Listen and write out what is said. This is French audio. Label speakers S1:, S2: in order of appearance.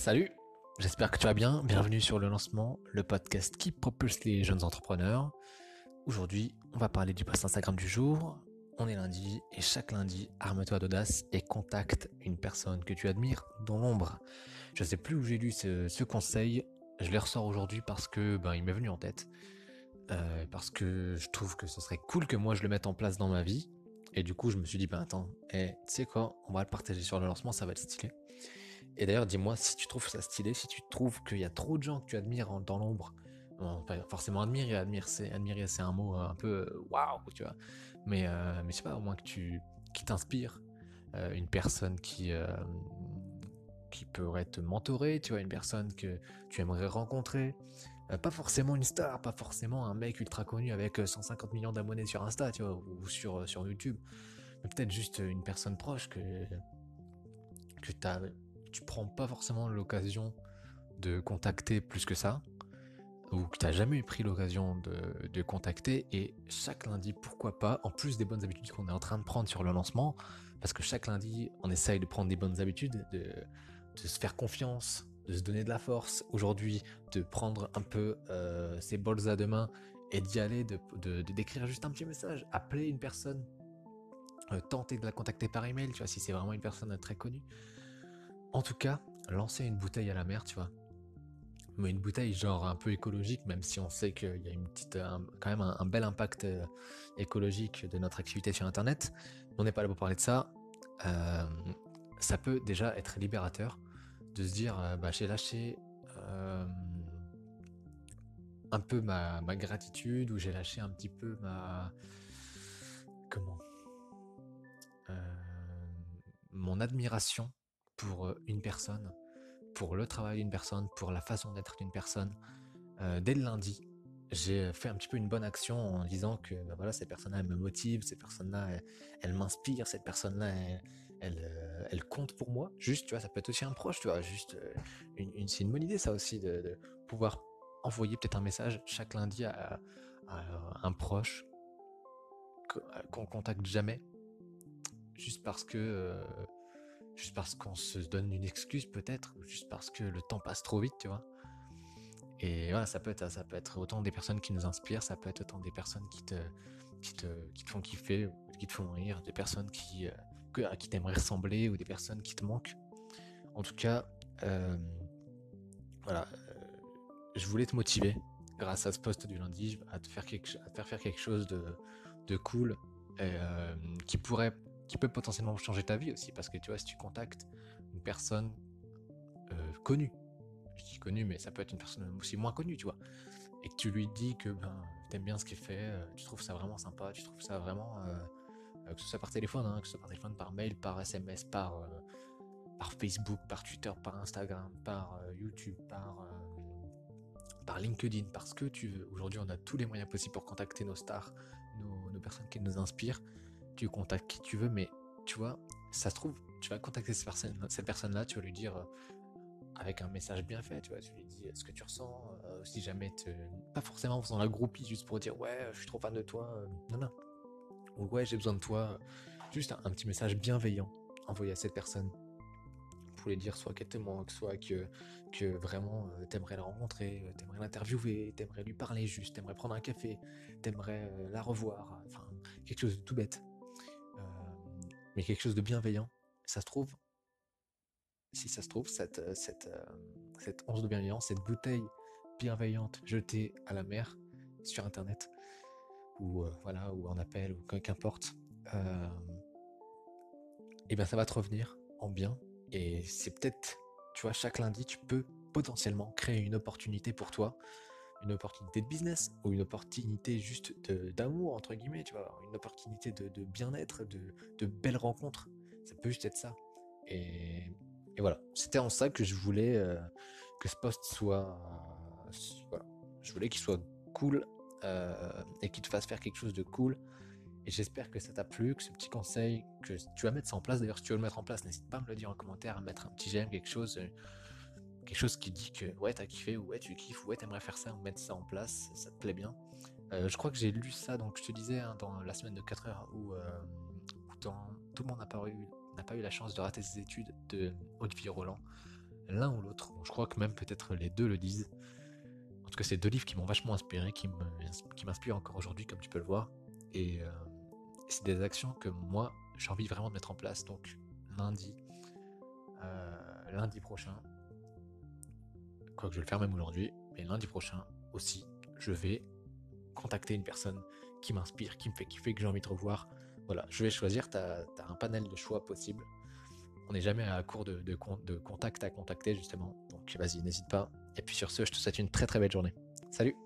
S1: Salut, j'espère que tu vas bien. Bienvenue sur le lancement, le podcast qui propulse les jeunes entrepreneurs. Aujourd'hui, on va parler du post Instagram du jour. On est lundi et chaque lundi, arme-toi d'audace et contacte une personne que tu admires dans l'ombre. Je sais plus où j'ai lu ce, conseil. Je les ressors aujourd'hui parce que ben il m'est venu en tête. Euh, parce que je trouve que ce serait cool que moi je le mette en place dans ma vie. Et du coup, je me suis dit, ben attends, eh, tu sais quoi, on va le partager sur le lancement, ça va être stylé. Et d'ailleurs, dis-moi si tu trouves ça stylé, si tu trouves qu'il y a trop de gens que tu admires dans l'ombre. pas forcément admirer, admirer c'est, admirer, c'est un mot un peu euh, waouh, tu vois. Mais, euh, je sais pas, au moins que tu, qui t'inspire, euh, une personne qui, qui pourrait te mentorer, tu vois, une personne que tu aimerais rencontrer. pas forcément une star, pas forcément un mec ultra connu avec 150 millions d'abonnés sur Insta, tu vois, ou sur, sur YouTube. Mais peut-être juste une personne proche que, que tu as tu prends pas forcément l'occasion de contacter plus que ça, ou que tu n'as jamais pris l'occasion de, contacter, et chaque lundi, pourquoi pas, en plus des bonnes habitudes qu'on est en train de prendre sur le lancement, parce que chaque lundi, on essaye de prendre des bonnes habitudes, de, se faire confiance, de se donner de la force, aujourd'hui, de prendre un peu euh, ses bols à deux mains et d'y aller, de, d'écrire juste un petit message, appeler une personne, euh, tenter de la contacter par email, tu vois, si c'est vraiment une personne très connue. En tout cas, lancer une bouteille à la mer, tu vois. Mais une bouteille genre un peu écologique, même si on sait qu'il y a une petite, quand même un, bel impact euh, écologique de notre activité sur Internet. On n'est pas là pour parler de ça. Euh, ça peut déjà être libérateur de se dire, euh, bah, j'ai lâché un peu ma gratitude ou j'ai lâché un petit peu ma comment mon admiration pour euh, une personne, pour le travail d'une personne, pour la façon d'être d'une personne. Euh, dès le lundi, j'ai fait un petit peu une bonne action en disant que bah voilà cette personne-là elle me motive, cette personne-là elle, m'inspire, cette personne-là elle, euh, elle, compte pour moi. Juste tu vois ça peut être aussi un proche tu vois juste une, c'est une bonne idée ça aussi de, pouvoir envoyer peut-être un message chaque lundi à, un proche qu'on contacte jamais juste parce que juste parce qu'on se donne une excuse peut-être, ou juste parce que le temps passe trop vite, tu vois. Et voilà, ça peut être, ça peut être autant des personnes qui nous inspirent, ça peut être autant des personnes qui te, qui te, qui te font kiffer, qui te font rire, des personnes qui, euh, à qui t'aimerais ressembler, ou des personnes qui te manquent. En tout cas, euh, voilà, euh, je voulais te motiver grâce à ce poste du lundi à te faire quelque, faire quelque chose de, de cool qui pourrait qui peut potentiellement changer ta vie aussi, parce que tu vois, si tu contactes une personne euh, connue, je dis connue, mais ça peut être une personne aussi moins connue, tu vois, et que tu lui dis que ben, t'aimes bien ce qu'il fait, euh, tu trouves ça vraiment sympa, tu trouves ça vraiment, euh, que ce soit par téléphone, hein, que ce soit par téléphone, par mail, par SMS, par, par Facebook, par Twitter, par Instagram, par YouTube, par par LinkedIn, parce que tu veux. Aujourd'hui, on a tous les moyens possibles pour contacter nos stars, nos, nos personnes qui nous inspirent tu contactes qui tu veux, mais tu vois, ça se trouve, tu vas contacter cette personne, cette personne-là, tu vas lui dire euh, avec un message bien fait, tu vois, tu lui dis ce que tu ressens, euh, si jamais te, pas forcément en faisant la groupie juste pour dire ouais, je suis trop fan de toi, euh, non non, ou ouais, j'ai besoin de toi, juste un, petit message bienveillant envoyé à cette personne pour lui dire soit qu'elle te manque, soit que, que vraiment t'aimerais la rencontrer, t'aimerais l'interviewer, t'aimerais lui parler juste, t'aimerais prendre un café, t'aimerais la revoir, enfin quelque chose de tout bête mais quelque chose de bienveillant. Ça se trouve, si ça se trouve, cette, euh, cette, euh, cette once de bienveillance, cette bouteille bienveillante jetée à la mer sur Internet, ou euh, voilà, ou en appel, ou qu'importe, et bien ça va te revenir en bien. Et c'est peut-être, tu vois, chaque lundi, tu peux potentiellement créer une opportunité pour toi une opportunité de business ou une opportunité juste d'amour, entre guillemets, tu vois, une opportunité de, bien-être, de, belles rencontres. Ça peut juste être ça. Et, voilà, c'était en ça que je voulais euh, que ce poste soit. voilà, je voulais qu'il soit cool euh, et qu'il te fasse faire quelque chose de cool. Et j'espère que ça t'a plu, que ce petit conseil, que tu vas mettre ça en place. D'ailleurs, si tu veux le mettre en place, n'hésite pas à me le dire en commentaire, à mettre un petit j'aime, quelque chose. Quelque chose qui dit que ouais t'as kiffé ou ouais tu kiffes ou ouais t'aimerais faire ça ou mettre ça en place ça te plaît bien euh, je crois que j'ai lu ça donc je te disais hein, dans la semaine de 4 heures où, euh, tout le monde n'a pas eu n'a pas eu la chance de rater ses études de Haute-Vie Roland l'un ou l'autre. je crois que même peut-être les deux le disent. En tout cas, c'est deux livres qui m'ont vachement inspiré, qui m'inspirent encore aujourd'hui, comme tu peux le voir. Et euh, c'est des actions que moi, j'ai envie vraiment de mettre en place. Donc, lundi, lundi prochain, quoi que je vais le faire même aujourd'hui, mais lundi prochain aussi, je vais contacter une personne qui m'inspire, qui me fait kiffer, que j'ai envie de revoir. Voilà, je vais choisir, tu as, un panel de choix possibles. On n'est jamais à court de, de, de contact à contacter justement. Donc vas-y, n'hésite pas. Et puis sur ce, je te souhaite une très très belle journée. Salut